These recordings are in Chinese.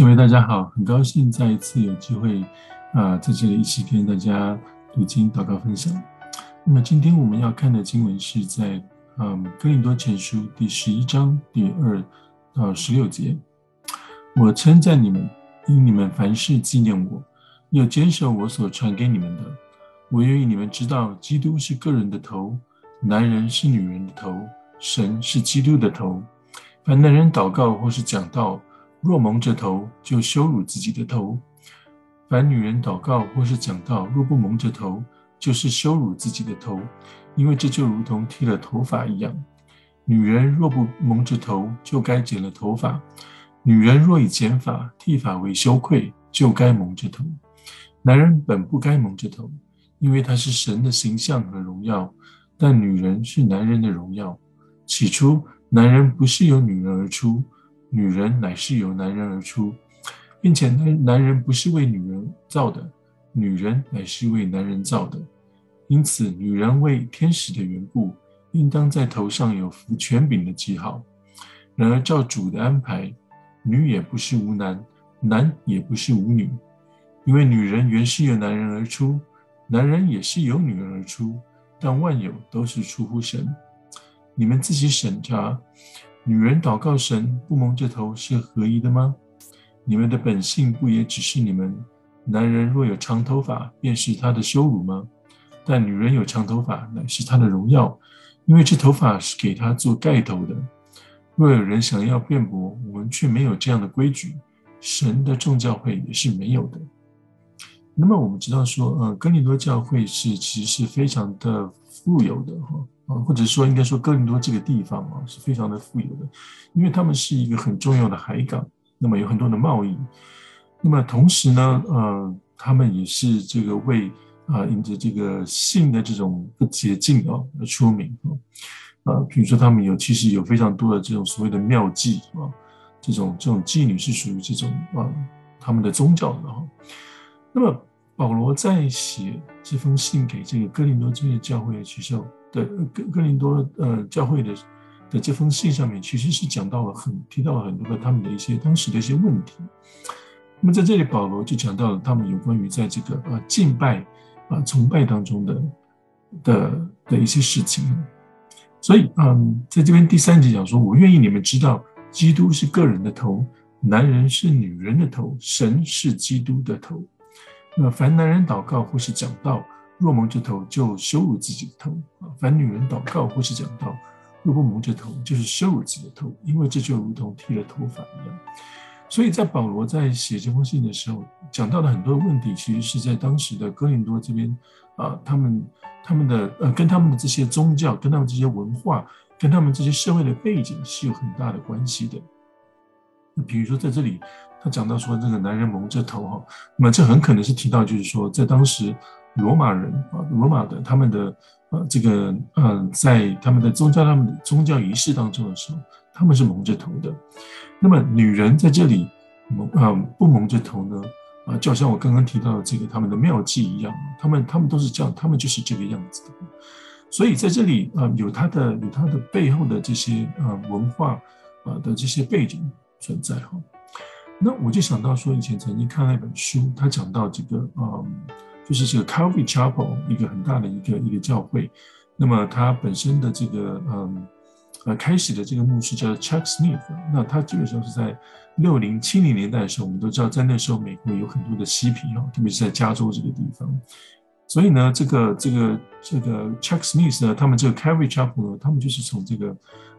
姐妹大家好，很高兴再一次有机会啊、在这里一起跟大家读经、祷告、分享。那么今天我们要看的经文是在嗯哥林多前书第十一章第二到十六节。我称赞你们，因你们凡事纪念我，又坚守我所传给你们的。我愿意你们知道，基督是个人的头，男人是女人的头，神是基督的头。凡男人祷告或是讲道，若蒙着头，就羞辱自己的头；凡女人祷告或是讲道，若不蒙着头，就是羞辱自己的头，因为这就如同剃了头发一样。女人若不蒙着头，就该剪了头发；女人若以剪发、剃发为羞愧，就该蒙着头。男人本不该蒙着头，因为他是神的形象和荣耀，但女人是男人的荣耀。起初，男人不是由女人而出。女人乃是由男人而出，并且男男人不是为女人造的，女人乃是为男人造的。因此，女人为天使的缘故，应当在头上有服权柄的记号。然而，照主的安排，女也不是无男，男也不是无女，因为女人原是由男人而出，男人也是由女人而出，但万有都是出乎神。你们自己审查。女人祷告神不蒙着头是合宜的吗？你们的本性不也只是你们男人若有长头发，便是他的羞辱吗？但女人有长头发，乃是他的荣耀，因为这头发是给他做盖头的。若有人想要辩驳，我们却没有这样的规矩，神的众教会也是没有的。那么我们知道说，呃，哥林多教会是其实是非常的富有的哈。或者说应该说哥林多这个地方啊，是非常的富有的，因为他们是一个很重要的海港，那么有很多的贸易，那么同时呢，呃，他们也是这个为啊，因着这个性的这种不洁净啊而出名啊，啊，比如说他们有其实有非常多的这种所谓的妙计啊，这种这种妓女是属于这种啊他们的宗教的哈，那么保罗在写这封信给这个哥林多这边的教会的时候。的哥哥林多呃教会的的这封信上面，其实是讲到了很提到了很多的他们的一些当时的一些问题。那么在这里，保罗就讲到了他们有关于在这个呃敬拜啊、呃、崇拜当中的的的一些事情。所以嗯，在这边第三节讲说，我愿意你们知道，基督是个人的头，男人是女人的头，神是基督的头。那凡男人祷告或是讲道。若蒙着头，就羞辱自己的头啊！凡女人祷告或是讲道，若不蒙着头，就是羞辱自己的头，因为这就如同剃了头发一样。所以在保罗在写这封信的时候，讲到的很多问题，其实是在当时的哥林多这边啊，他们他们的呃，跟他们的这些宗教、跟他们这些文化、跟他们这些社会的背景是有很大的关系的。那比如说在这里，他讲到说这个男人蒙着头哈，那么这很可能是提到就是说在当时。罗马人啊，罗马的他们的呃这个呃，在他们的宗教、他们的宗教仪式当中的时候，他们是蒙着头的。那么女人在这里蒙啊不蒙着头呢？啊，就好像我刚刚提到的这个他们的妙计一样，他们他们都是这样，他们就是这个样子的。所以在这里啊，有他的有他的背后的这些啊文化啊的这些背景存在哈。那我就想到说，以前曾经看了一本书，他讲到这个啊。就是这个 Calvary Chapel 一个很大的一个一个教会，那么它本身的这个嗯呃开始的这个牧师叫 Chuck Smith，那他基本上是在六零七零年代的时候，我们都知道在那时候美国有很多的嬉皮哈，特别是在加州这个地方，所以呢，这个这个这个 Chuck Smith 呢，他们这个 Calvary Chapel 呢，他们就是从这个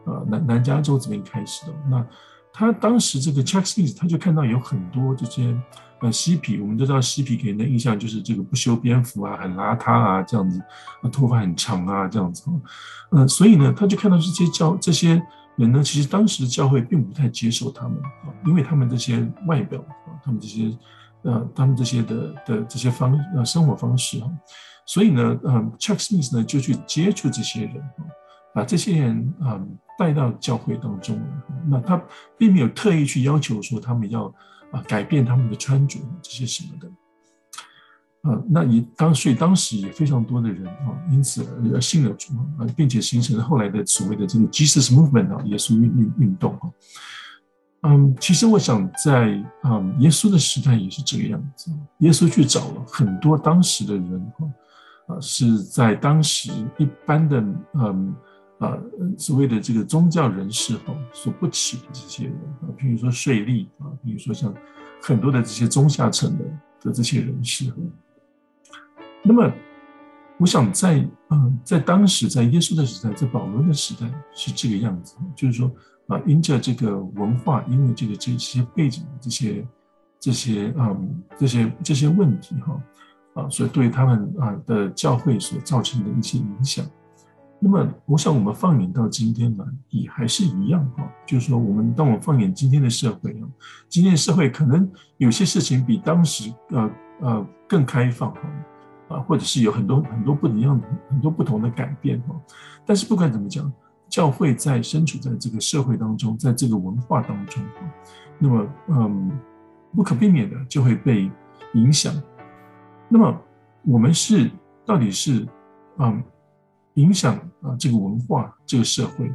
呃南南加州这边开始的。那他当时这个 Chuck Smith 他就看到有很多这些。呃，嬉皮，我们都知道嬉皮给人的印象就是这个不修边幅啊，很邋遢啊，这样子，啊，头发很长啊，这样子，呃，所以呢，他就看到这些教这些人呢，其实当时的教会并不太接受他们啊，因为他们这些外表啊，他们这些呃，他们这些的的这些方呃生活方式啊，所以呢，呃，Chuck Smith 呢就去接触这些人啊，把这些人啊带到教会当中，那他并没有特意去要求说他们要。啊，改变他们的穿着这些什么的，啊，那也当所以当时也非常多的人啊，因此而信了主，并且形成了后来的所谓的这个 Jesus Movement 啊，耶稣运运运动啊。嗯，其实我想在嗯耶稣的时代也是这个样子。耶稣去找了很多当时的人，啊，是在当时一般的嗯啊所谓的这个宗教人士哈所不起的这些人啊，比如说税吏啊，比如说像很多的这些中下层的的这些人士。那么，我想在嗯在当时在耶稣的时代，在保罗的时代是这个样子，就是说。啊，因着这个文化，因为这个这些背景这些这些嗯这些这些问题哈啊，所以对他们啊的教会所造成的一些影响。那么，我想我们放眼到今天呢，也还是一样哈，就是说，我们当我放眼今天的社会啊，今天的社会可能有些事情比当时呃呃更开放哈啊，或者是有很多很多不一样的很多不同的改变哈。但是不管怎么讲。教会在身处在这个社会当中，在这个文化当中，那么嗯，不可避免的就会被影响。那么我们是到底是嗯影响啊这个文化这个社会，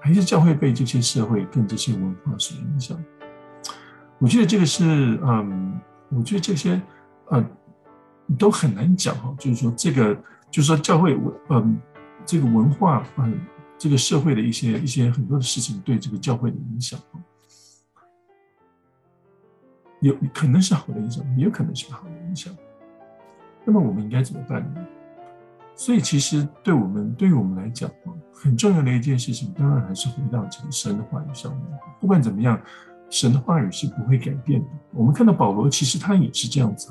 还是教会被这些社会跟这些文化所影响？我觉得这个是嗯，我觉得这些呃都很难讲哈。就是说这个，就是说教会文嗯这个文化嗯。这个社会的一些一些很多的事情对这个教会的影响，有可能是好的影响，也有可能是不好的影响。那么我们应该怎么办呢？所以其实对我们对于我们来讲，很重要的一件事情，当然还是回到这个神的话语上面。不管怎么样，神的话语是不会改变的。我们看到保罗，其实他也是这样子，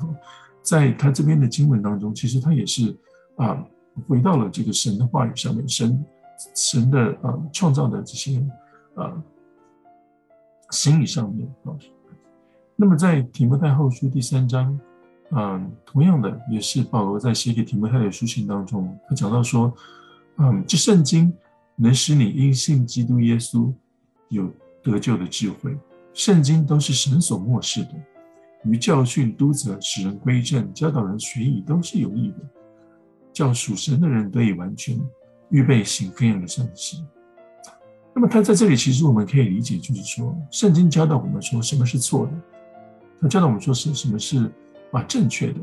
在他这边的经文当中，其实他也是啊，回到了这个神的话语上面，神。神的啊、创造的这些啊、呃、心理上面啊，那么在提摩太后书第三章，嗯、同样的也是保罗在写给提摩太的书信当中，他讲到说，嗯，这圣经能使你因信基督耶稣有得救的智慧，圣经都是神所默示的，于教训、督责、使人归正、教导人学义，都是有益的，叫属神的人得以完全。预备行各样的善事。那么他在这里，其实我们可以理解，就是说，圣经教导我们说什么是错的，他教导我们说是什么是啊正确的，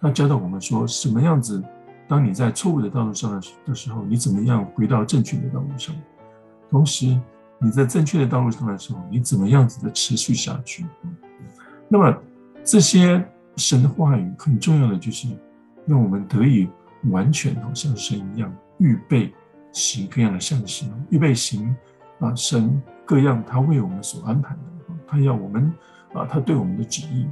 他教导我们说什么样子，当你在错误的道路上的时候，你怎么样回到正确的道路上？同时你在正确的道路上的时候，你怎么样子的持续下去？那么这些神的话语很重要的就是让我们得以完全，好像神一样。预备行各样的善行，预备行啊，神各样他为我们所安排的，他要我们啊，他对我们的旨意，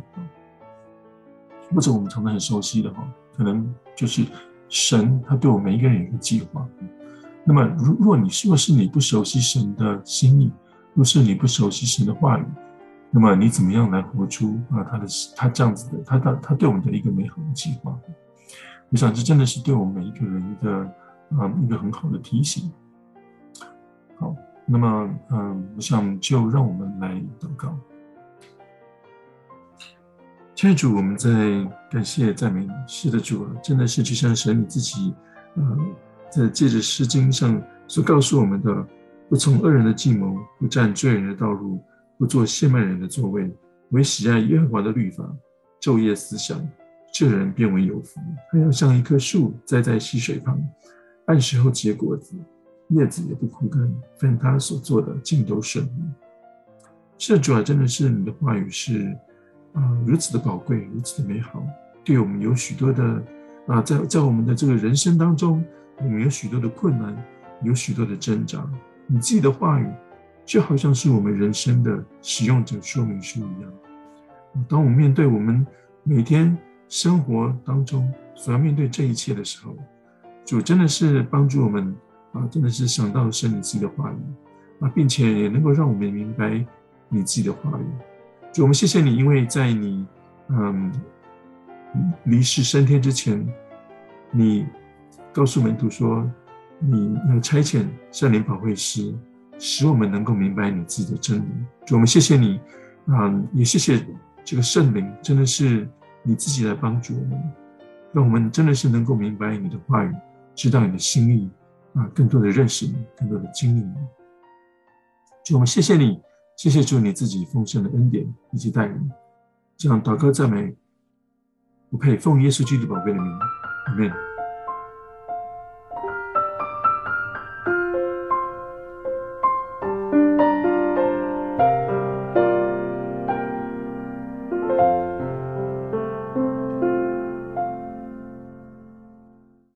或者我们常常很熟悉的哈，可能就是神他对我们每一个人有一个计划。那么，如若你若是你不熟悉神的心意，若是你不熟悉神的话语，那么你怎么样来活出啊他的他这样子的他他他对我们的一个美好的计划？我想这真的是对我们每一个人的。啊，一个很好的提醒。好，那么，嗯，我想就让我们来祷告。亲爱的主，我们在感谢赞美。是的，主啊，真的是就像神你自己，嗯，在借着诗经上所告诉我们的：不从恶人的计谋，不占罪人的道路，不做亵慢人的座位，唯喜爱耶和华的律法，昼夜思想，这人便为有福。他要像一棵树栽在溪水旁。按时候结果子，叶子也不枯干，凡他所做的尽都顺利。是主啊，真的是你的话语是啊、如此的宝贵，如此的美好，对我们有许多的啊、在在我们的这个人生当中，我们有许多的困难，有许多的挣扎。你自己的话语就好像是我们人生的使用者说明书一样。当我们面对我们每天生活当中所要面对这一切的时候，主真的是帮助我们啊，真的是想到神你自己的话语啊，并且也能够让我们明白你自己的话语。主，我们谢谢你，因为在你嗯离世升天之前，你告诉门徒说，你要差遣圣灵保惠师，使我们能够明白你自己的真理。主，我们谢谢你啊，也谢谢这个圣灵，真的是你自己来帮助我们，让我们真的是能够明白你的话语。知道你的心意啊，更多的认识你，更多的经历你。就我们谢谢你谢谢主你自己奉献的恩典以及带领，这样祷告赞美，不配奉耶稣基督宝贝的名，阿门。